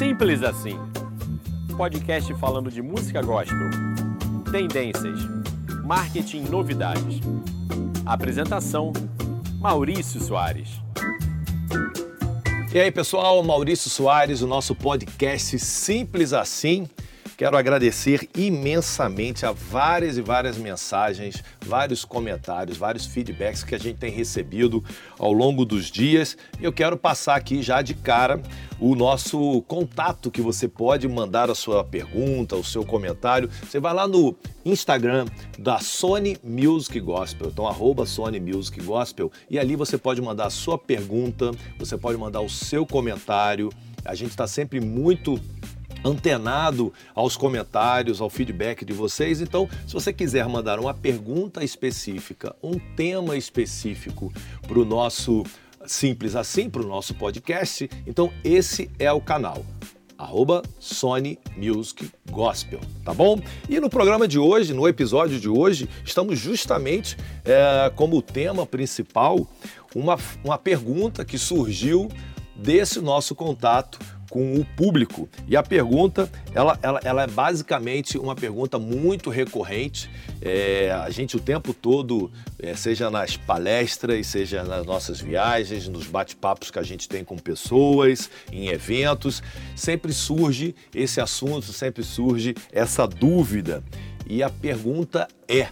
Simples assim. Podcast falando de música gospel, tendências, marketing novidades. Apresentação: Maurício Soares. E aí, pessoal, Maurício Soares, o nosso podcast Simples Assim. Quero agradecer imensamente a várias e várias mensagens, vários comentários, vários feedbacks que a gente tem recebido ao longo dos dias. Eu quero passar aqui já de cara o nosso contato que você pode mandar a sua pergunta, o seu comentário. Você vai lá no Instagram da Sony Music Gospel, então arroba Sony Music Gospel, e ali você pode mandar a sua pergunta, você pode mandar o seu comentário. A gente está sempre muito antenado aos comentários, ao feedback de vocês. Então, se você quiser mandar uma pergunta específica, um tema específico para o nosso Simples Assim, para o nosso podcast, então esse é o canal arroba Sony Music Gospel, tá bom? E no programa de hoje, no episódio de hoje, estamos justamente é, como tema principal uma, uma pergunta que surgiu desse nosso contato com o público. E a pergunta, ela, ela, ela é basicamente uma pergunta muito recorrente. É, a gente o tempo todo, é, seja nas palestras, seja nas nossas viagens, nos bate-papos que a gente tem com pessoas, em eventos, sempre surge esse assunto, sempre surge essa dúvida. E a pergunta é: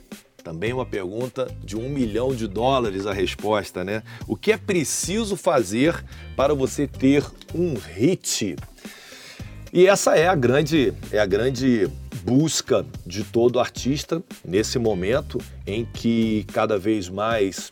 também uma pergunta de um milhão de dólares a resposta, né? O que é preciso fazer para você ter um hit? E essa é a grande, é a grande busca de todo artista nesse momento em que cada vez mais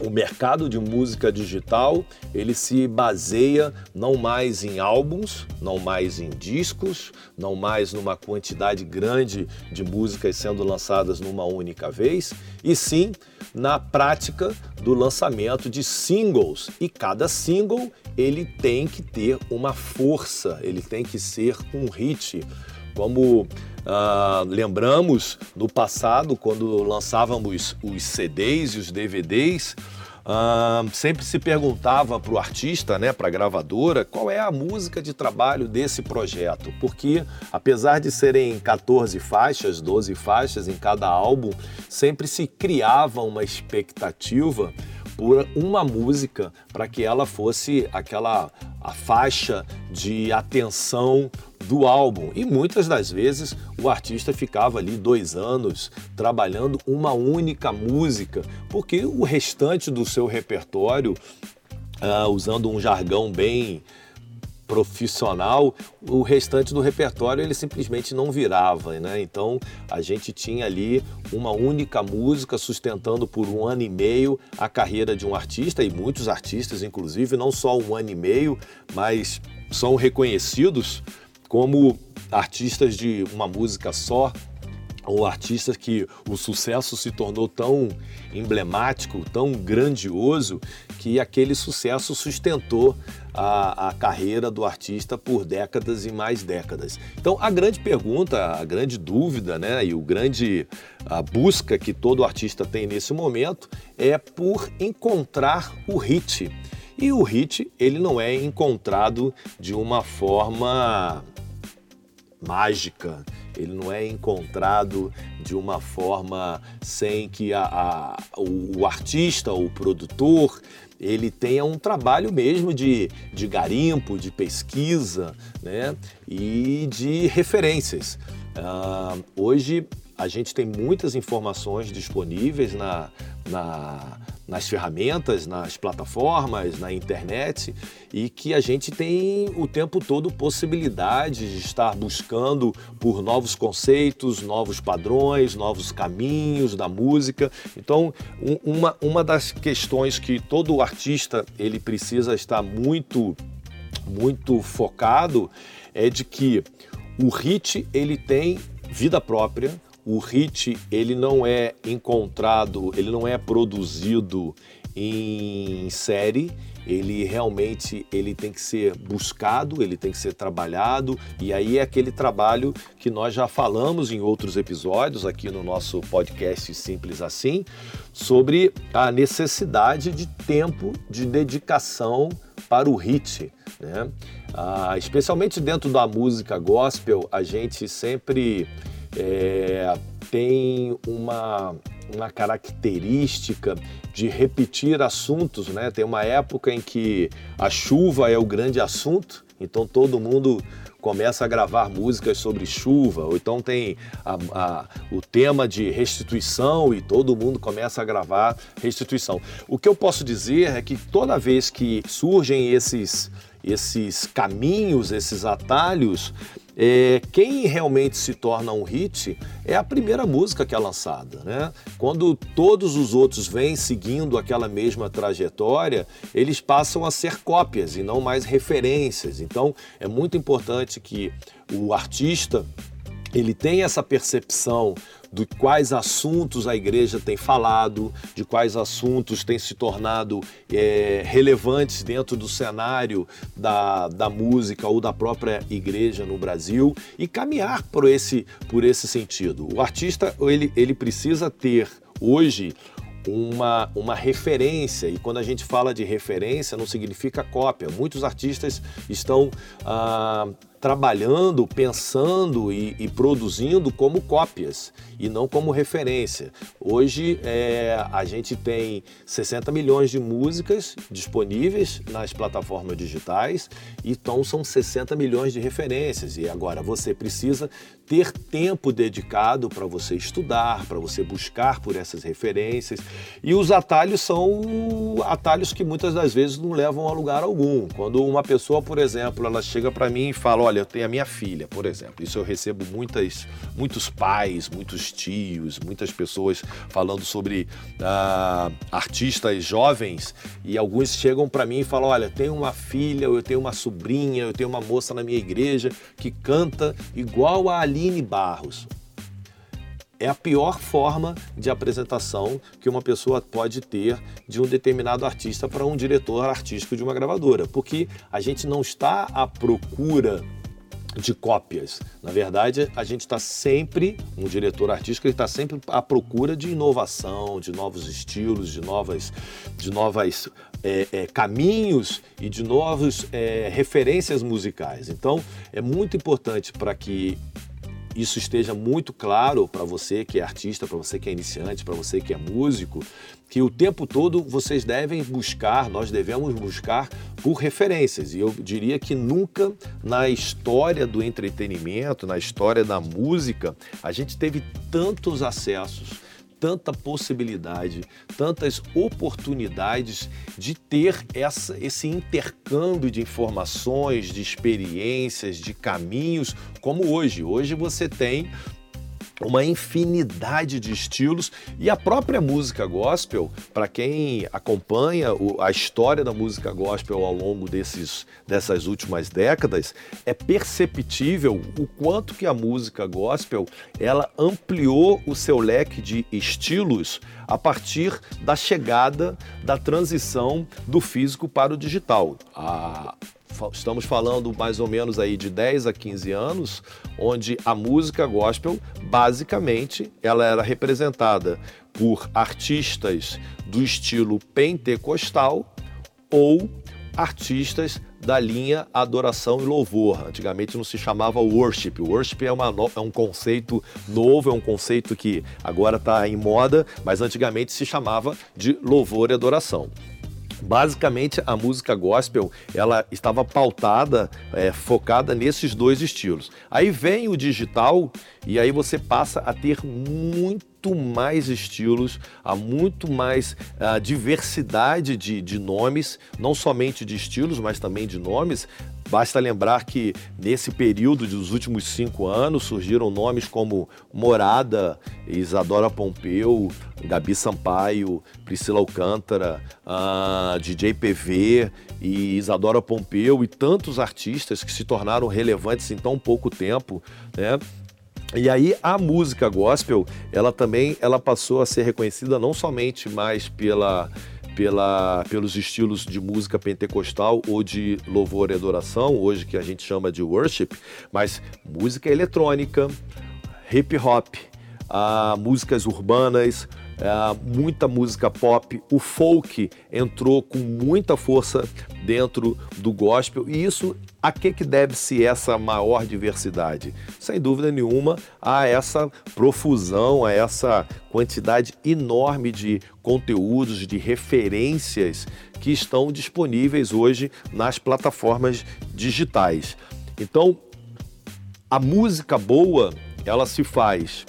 o mercado de música digital ele se baseia não mais em álbuns, não mais em discos, não mais numa quantidade grande de músicas sendo lançadas numa única vez, e sim na prática do lançamento de singles. E cada single ele tem que ter uma força, ele tem que ser um hit. Como ah, lembramos no passado, quando lançávamos os CDs e os DVDs, ah, sempre se perguntava para o artista, né, para a gravadora, qual é a música de trabalho desse projeto. Porque, apesar de serem 14 faixas, 12 faixas em cada álbum, sempre se criava uma expectativa por uma música para que ela fosse aquela a faixa de atenção do álbum. E muitas das vezes o artista ficava ali dois anos trabalhando uma única música, porque o restante do seu repertório, uh, usando um jargão bem profissional, o restante do repertório ele simplesmente não virava, né? Então a gente tinha ali uma única música sustentando por um ano e meio a carreira de um artista e muitos artistas, inclusive, não só um ano e meio, mas são reconhecidos como artistas de uma música só, ou artistas que o sucesso se tornou tão emblemático, tão grandioso, que aquele sucesso sustentou a, a, carreira do artista por décadas e mais décadas. Então, a grande pergunta, a grande dúvida, né, e o grande a busca que todo artista tem nesse momento é por encontrar o hit. E o hit, ele não é encontrado de uma forma mágica, ele não é encontrado de uma forma sem que a, a, o, artista, o produtor, ele tenha um trabalho mesmo de, de garimpo, de pesquisa né? e de referências. Uh, hoje a gente tem muitas informações disponíveis na, na nas ferramentas, nas plataformas, na internet e que a gente tem o tempo todo possibilidade de estar buscando por novos conceitos, novos padrões, novos caminhos da música. Então, uma, uma das questões que todo artista ele precisa estar muito muito focado é de que o hit ele tem vida própria, o hit ele não é encontrado, ele não é produzido em série, ele realmente ele tem que ser buscado, ele tem que ser trabalhado, e aí é aquele trabalho que nós já falamos em outros episódios aqui no nosso podcast Simples Assim, sobre a necessidade de tempo de dedicação para o hit. Né? Ah, especialmente dentro da música gospel, a gente sempre é, tem uma, uma característica de repetir assuntos, né? Tem uma época em que a chuva é o grande assunto, então todo mundo começa a gravar músicas sobre chuva, ou então tem a, a, o tema de restituição e todo mundo começa a gravar restituição. O que eu posso dizer é que toda vez que surgem esses, esses caminhos, esses atalhos, é, quem realmente se torna um hit é a primeira música que é lançada. Né? Quando todos os outros vêm seguindo aquela mesma trajetória, eles passam a ser cópias e não mais referências. Então é muito importante que o artista ele tem essa percepção de quais assuntos a igreja tem falado, de quais assuntos têm se tornado é, relevantes dentro do cenário da, da música ou da própria igreja no Brasil e caminhar por esse, por esse sentido. O artista ele, ele precisa ter hoje uma, uma referência, e quando a gente fala de referência, não significa cópia. Muitos artistas estão. Ah, trabalhando, pensando e, e, produzindo como cópias e não como referência. Hoje é, a gente tem 60 milhões de músicas disponíveis nas plataformas digitais, então são 60 milhões de referências. E agora você precisa ter tempo dedicado para você estudar, para você buscar por essas referências. E os atalhos são atalhos que muitas das vezes não levam a lugar algum. Quando uma pessoa, por exemplo, ela chega para mim e fala: Olha, eu tenho a minha filha, por exemplo. Isso eu recebo muitas, muitos pais, muitos tios, muitas pessoas falando sobre uh, artistas jovens e alguns chegam para mim e falam: Olha, tenho uma filha, eu tenho uma sobrinha, eu tenho uma moça na minha igreja que canta igual a Aline Barros é a pior forma de apresentação que uma pessoa pode ter de um determinado artista para um diretor artístico de uma gravadora, porque a gente não está à procura de cópias. Na verdade, a gente está sempre, um diretor artístico, ele está sempre à procura de inovação, de novos estilos, de novas, de novas é, é, caminhos e de novas é, referências musicais. Então, é muito importante para que isso esteja muito claro para você que é artista, para você que é iniciante, para você que é músico, que o tempo todo vocês devem buscar, nós devemos buscar por referências. E eu diria que nunca na história do entretenimento, na história da música, a gente teve tantos acessos tanta possibilidade, tantas oportunidades de ter essa, esse intercâmbio de informações, de experiências, de caminhos, como hoje. Hoje você tem uma infinidade de estilos e a própria música gospel, para quem acompanha a história da música gospel ao longo desses, dessas últimas décadas, é perceptível o quanto que a música gospel ela ampliou o seu leque de estilos a partir da chegada da transição do físico para o digital. A, estamos falando mais ou menos aí de 10 a 15 anos, onde a música gospel, basicamente, ela era representada por artistas do estilo pentecostal ou artistas da linha adoração e louvor. Antigamente não se chamava worship. Worship é, uma, é um conceito novo, é um conceito que agora está em moda, mas antigamente se chamava de louvor e adoração. Basicamente, a música gospel ela estava pautada, é, focada nesses dois estilos. Aí vem o digital e aí você passa a ter muito mais estilos, há muito mais uh, diversidade de, de nomes, não somente de estilos, mas também de nomes. Basta lembrar que nesse período dos últimos cinco anos surgiram nomes como Morada, Isadora Pompeu, Gabi Sampaio, Priscila Alcântara, uh, DJ PV e Isadora Pompeu e tantos artistas que se tornaram relevantes em tão pouco tempo, né? E aí a música gospel, ela também ela passou a ser reconhecida não somente mais pela pela, pelos estilos de música pentecostal ou de louvor e adoração, hoje que a gente chama de worship, mas música eletrônica, hip hop, uh, músicas urbanas, uh, muita música pop. O folk entrou com muita força dentro do gospel e isso a que, que deve-se essa maior diversidade? Sem dúvida nenhuma, a essa profusão, a essa quantidade enorme de conteúdos, de referências que estão disponíveis hoje nas plataformas digitais. Então, a música boa, ela se faz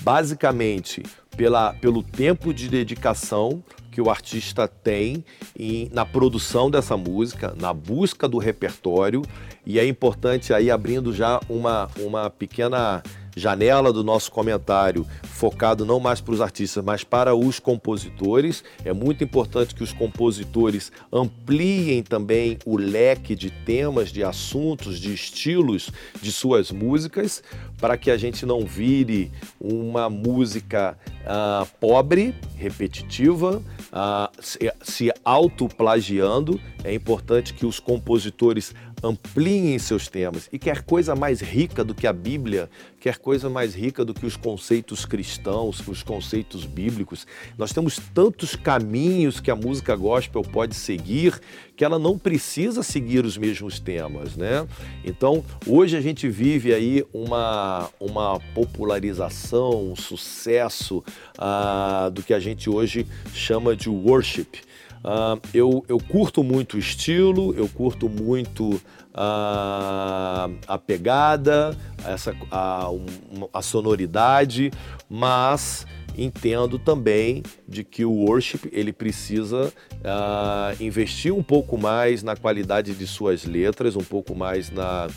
basicamente pela, pelo tempo de dedicação que o artista tem em, na produção dessa música, na busca do repertório, e é importante aí abrindo já uma, uma pequena janela do nosso comentário focado não mais para os artistas, mas para os compositores. É muito importante que os compositores ampliem também o leque de temas, de assuntos, de estilos de suas músicas, para que a gente não vire uma música uh, pobre, repetitiva, uh, se, se autoplagiando. É importante que os compositores ampliem seus temas. E quer coisa mais rica do que a Bíblia, quer coisa mais rica do que os conceitos cristãos, os conceitos bíblicos. Nós temos tantos caminhos que a música gospel pode seguir que ela não precisa seguir os mesmos temas, né? Então, hoje a gente vive aí uma, uma popularização, um sucesso uh, do que a gente hoje chama de worship. Uh, eu, eu curto muito o estilo, eu curto muito uh, a pegada, essa, a, um, a sonoridade, mas entendo também de que o worship ele precisa uh, investir um pouco mais na qualidade de suas letras, um pouco mais na,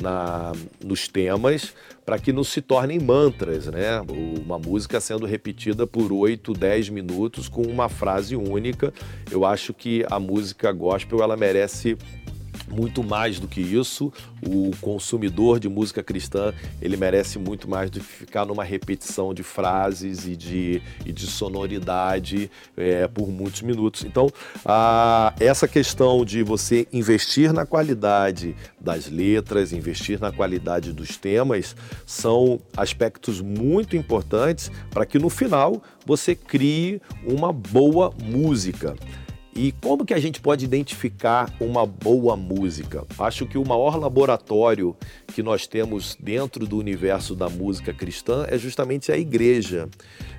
na nos temas, para que não se tornem mantras, né? Uma música sendo repetida por 8, 10 minutos com uma frase única. Eu acho que a música gospel ela merece muito mais do que isso. O consumidor de música cristã ele merece muito mais do que ficar numa repetição de frases e de, e de sonoridade é, por muitos minutos. Então, a, essa questão de você investir na qualidade das letras, investir na qualidade dos temas, são aspectos muito importantes para que no final você crie uma boa música. E como que a gente pode identificar uma boa música? Acho que o maior laboratório que nós temos dentro do universo da música cristã é justamente a igreja.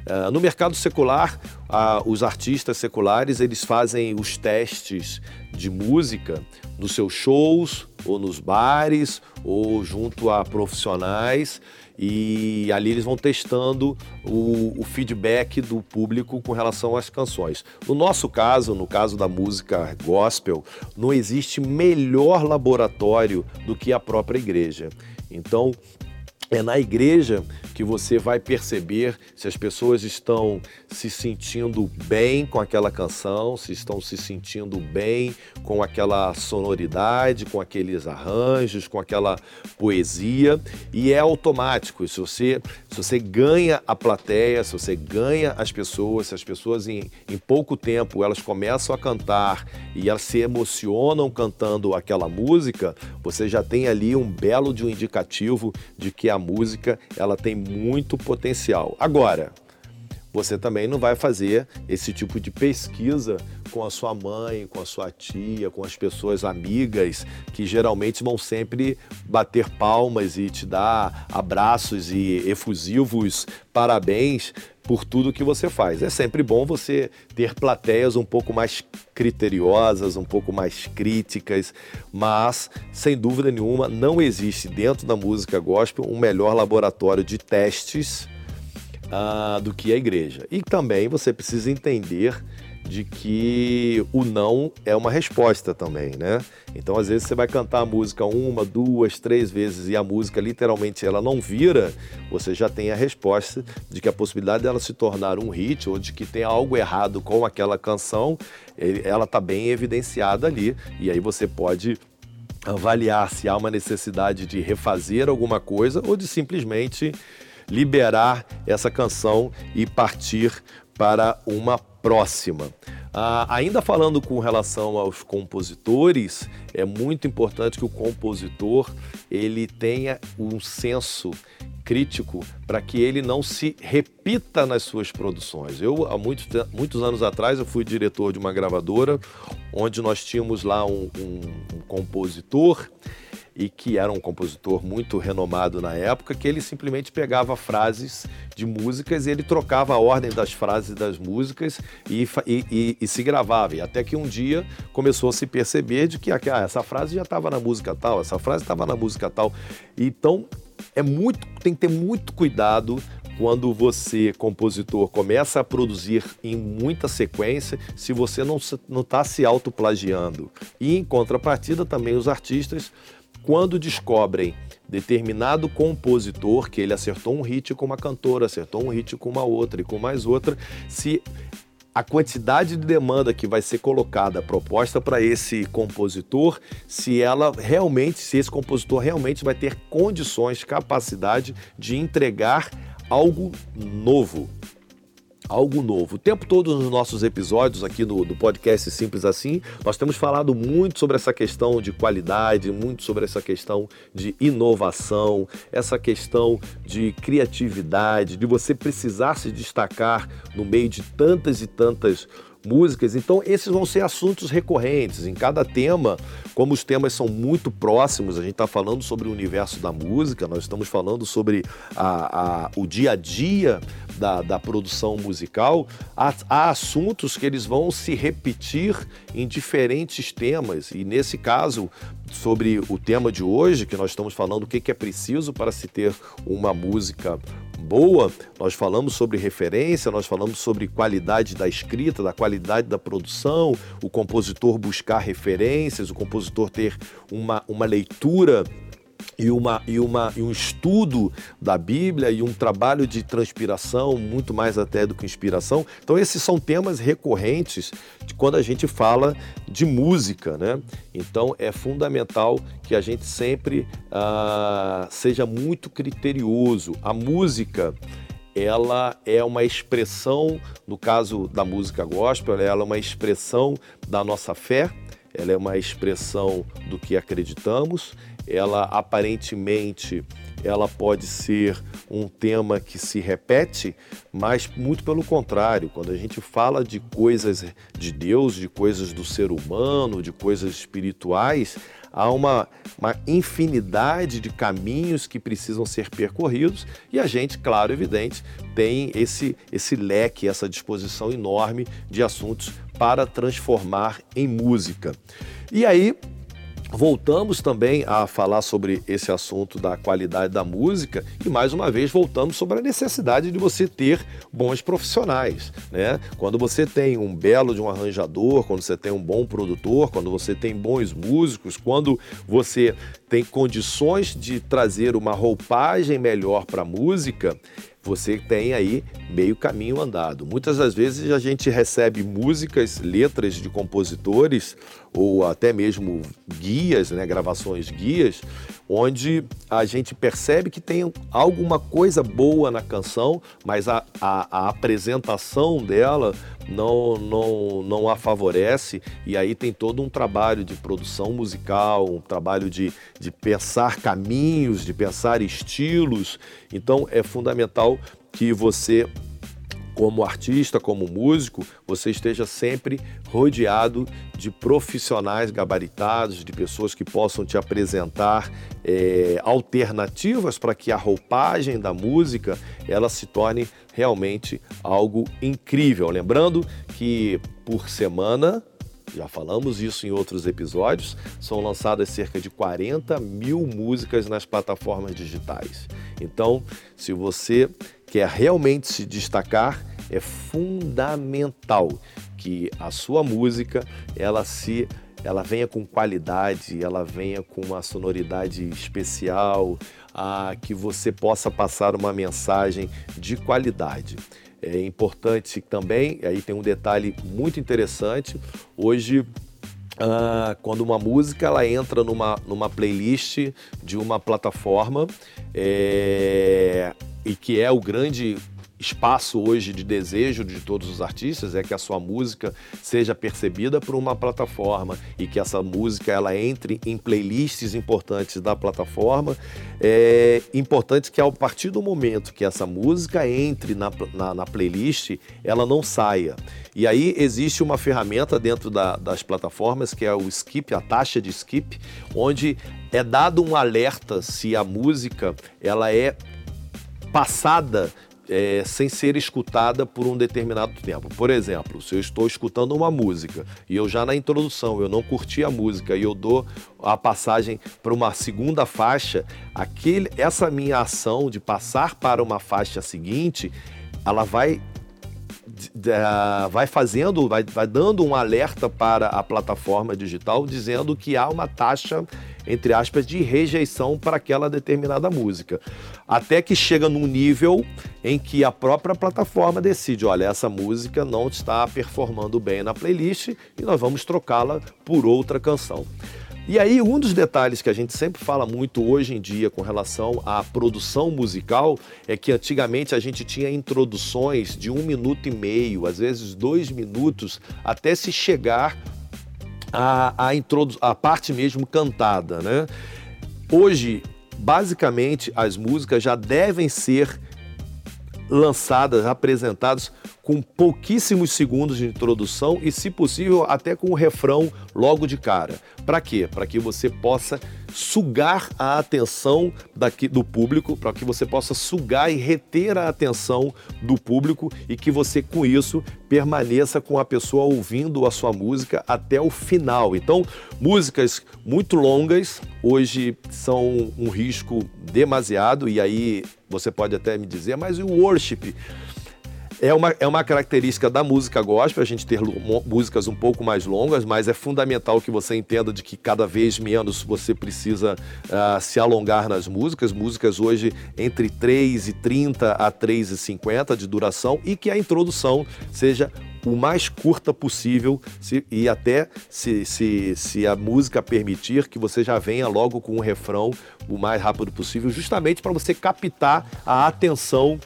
Uh, no mercado secular, uh, os artistas seculares eles fazem os testes de música nos seus shows, ou nos bares, ou junto a profissionais e ali eles vão testando o, o, feedback do público com relação às canções. No nosso caso, no caso da música gospel, não existe melhor laboratório do que a própria igreja. Então, é na igreja que você vai perceber se as pessoas estão se sentindo bem com aquela canção, se estão se sentindo bem com aquela sonoridade, com aqueles arranjos, com aquela poesia. E é automático. Se você, se você ganha a plateia, se você ganha as pessoas, se as pessoas em, em pouco tempo elas começam a cantar e elas se emocionam cantando aquela música, você já tem ali um belo de um indicativo de que a música ela tem muito potencial. Agora, você também não vai fazer esse tipo de pesquisa com a sua mãe, com a sua tia, com as pessoas amigas que geralmente vão sempre bater palmas e te dar abraços e efusivos parabéns por tudo que você faz. É sempre bom você ter plateias um pouco mais criteriosas, um pouco mais críticas, mas sem dúvida nenhuma não existe dentro da música gospel um melhor laboratório de testes uh, do que a igreja. E também você precisa entender de que o não é uma resposta também, né? Então, às vezes você vai cantar a música uma, duas, três vezes e a música literalmente ela não vira, você já tem a resposta de que a possibilidade dela se tornar um hit ou de que tem algo errado com aquela canção, ela está bem evidenciada ali e aí você pode avaliar se há uma necessidade de refazer alguma coisa ou de simplesmente liberar essa canção e partir para uma próxima. Ah, ainda falando com relação aos compositores, é muito importante que o compositor ele tenha um senso crítico para que ele não se repita nas suas produções. Eu, há muitos, muitos anos atrás, eu fui diretor de uma gravadora onde nós tínhamos lá um, um, um compositor e que era um compositor muito renomado na época, que ele simplesmente pegava frases de músicas e ele trocava a ordem das frases das músicas e, e, e, e se gravava. E até que um dia começou a se perceber de que ah, essa frase já estava na música tal, essa frase estava na música tal. Então é muito, tem que ter muito cuidado quando você, compositor, começa a produzir em muita sequência, se você não está se autoplagiando. E em contrapartida, também os artistas quando descobrem determinado compositor que ele acertou um hit com uma cantora, acertou um hit com uma outra e com mais outra, se a quantidade de demanda que vai ser colocada, proposta para esse compositor, se ela realmente, se esse compositor realmente vai ter condições, capacidade de entregar algo novo, algo novo. O tempo todo nos nossos episódios aqui no, do podcast Simples Assim, nós temos falado muito sobre essa questão de qualidade, muito sobre essa questão de inovação, essa questão de criatividade, de você precisar se destacar no meio de tantas e tantas músicas. Então, esses vão ser assuntos recorrentes. Em cada tema, como os temas são muito próximos, a gente está falando sobre o universo da música, nós estamos falando sobre a, a, o dia a dia da, da produção musical, há, há, assuntos que eles vão se repetir em diferentes temas. E nesse caso, sobre o tema de hoje, que nós estamos falando o que, que é preciso para se ter uma música boa, nós falamos sobre referência, nós falamos sobre qualidade da escrita, da qualidade da produção, o compositor buscar referências, o compositor ter uma, uma leitura e, uma, e, uma, e um estudo da Bíblia e um trabalho de transpiração, muito mais até do que inspiração. Então, esses são temas recorrentes de quando a gente fala de música, né? Então, é fundamental que a gente sempre ah, seja muito criterioso. A música ela é uma expressão, no caso da música gospel, ela é uma expressão da nossa fé, ela é uma expressão do que acreditamos, ela aparentemente ela pode ser um tema que se repete, mas muito pelo contrário, quando a gente fala de coisas de Deus, de coisas do ser humano, de coisas espirituais, há uma, uma infinidade de caminhos que precisam ser percorridos e a gente, claro, evidente, tem esse, esse leque, essa disposição enorme de assuntos para transformar em música. E aí, Voltamos também a falar sobre esse assunto da qualidade da música e mais uma vez voltamos sobre a necessidade de você ter bons profissionais, né? Quando você tem um belo de um arranjador, quando você tem um bom produtor, quando você tem bons músicos, quando você tem condições de trazer uma roupagem melhor para a música, você tem aí meio caminho andado. Muitas das vezes a gente recebe músicas, letras de compositores ou até mesmo guias, né, gravações guias, onde a gente percebe que tem alguma coisa boa na canção, mas a, a, a apresentação dela não, não, não a favorece, e aí tem todo um trabalho de produção musical, um trabalho de, de pensar caminhos, de pensar estilos. Então é fundamental que você como artista, como músico, você esteja sempre rodeado de profissionais gabaritados, de pessoas que possam te apresentar é, alternativas para que a roupagem da música ela se torne realmente algo incrível. Lembrando que por semana já falamos isso em outros episódios, são lançadas cerca de 40 mil músicas nas plataformas digitais. Então, se você quer realmente se destacar, é fundamental que a sua música ela se ela venha com qualidade, ela venha com uma sonoridade especial, a que você possa passar uma mensagem de qualidade. É importante também, aí tem um detalhe muito interessante. Hoje ah, quando uma música ela entra numa, numa playlist de uma plataforma é, e que é o grande espaço hoje de desejo de todos os artistas é que a sua música seja percebida por uma plataforma e que essa música ela entre em playlists importantes da plataforma. É importante que a partir do momento que essa música entre na, na, na playlist, ela não saia. E aí existe uma ferramenta dentro da, das plataformas que é o skip, a taxa de skip, onde é dado um alerta se a música ela é passada é, sem ser escutada por um determinado tempo. Por exemplo, se eu estou escutando uma música e eu já na introdução eu não curti a música e eu dou a passagem para uma segunda faixa, aquele, essa minha ação de passar para uma faixa seguinte, ela vai vai fazendo, vai, vai dando um alerta para a plataforma digital dizendo que há uma taxa entre aspas, de rejeição para aquela determinada música. Até que chega num nível em que a própria plataforma decide: olha, essa música não está performando bem na playlist e nós vamos trocá-la por outra canção. E aí, um dos detalhes que a gente sempre fala muito hoje em dia com relação à produção musical é que antigamente a gente tinha introduções de um minuto e meio, às vezes dois minutos, até se chegar a, a, a parte mesmo cantada, né? Hoje, basicamente, as músicas já devem ser lançadas, apresentadas com pouquíssimos segundos de introdução e, se possível, até com o refrão logo de cara. Para quê? Para que você possa sugar a atenção daqui, do público, para que você possa sugar e reter a atenção do público e que você, com isso, permaneça com a pessoa ouvindo a sua música até o final. Então, músicas muito longas hoje são um risco demasiado, e aí você pode até me dizer, mas o worship? É uma, é uma característica da música gospel, a gente ter músicas um pouco mais longas, mas é fundamental que você entenda de que cada vez menos você precisa uh, se alongar nas músicas. Músicas hoje entre 3 e 30 a 3 e 50 de duração e que a introdução seja o mais curta possível se, e até se, se, se a música permitir que você já venha logo com o refrão o mais rápido possível, justamente para você captar a atenção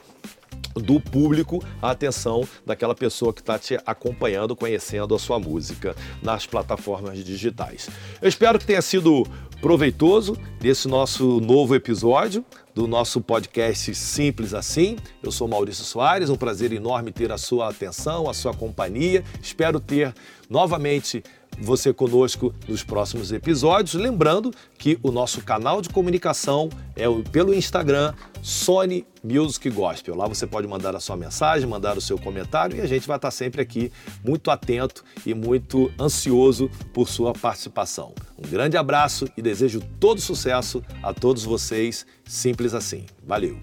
do público a atenção daquela pessoa que está te acompanhando, conhecendo a sua música nas plataformas digitais. Eu espero que tenha sido proveitoso desse nosso novo episódio do nosso podcast Simples Assim. Eu sou Maurício Soares, um prazer enorme ter a sua atenção, a sua companhia. Espero ter novamente você conosco nos próximos episódios. Lembrando que o nosso canal de comunicação é pelo Instagram Sony Music Gospel. Lá você pode mandar a sua mensagem, mandar o seu comentário e a gente vai estar sempre aqui muito atento e muito ansioso por sua participação. Um grande abraço e desejo todo sucesso a todos vocês. Simples assim. Valeu!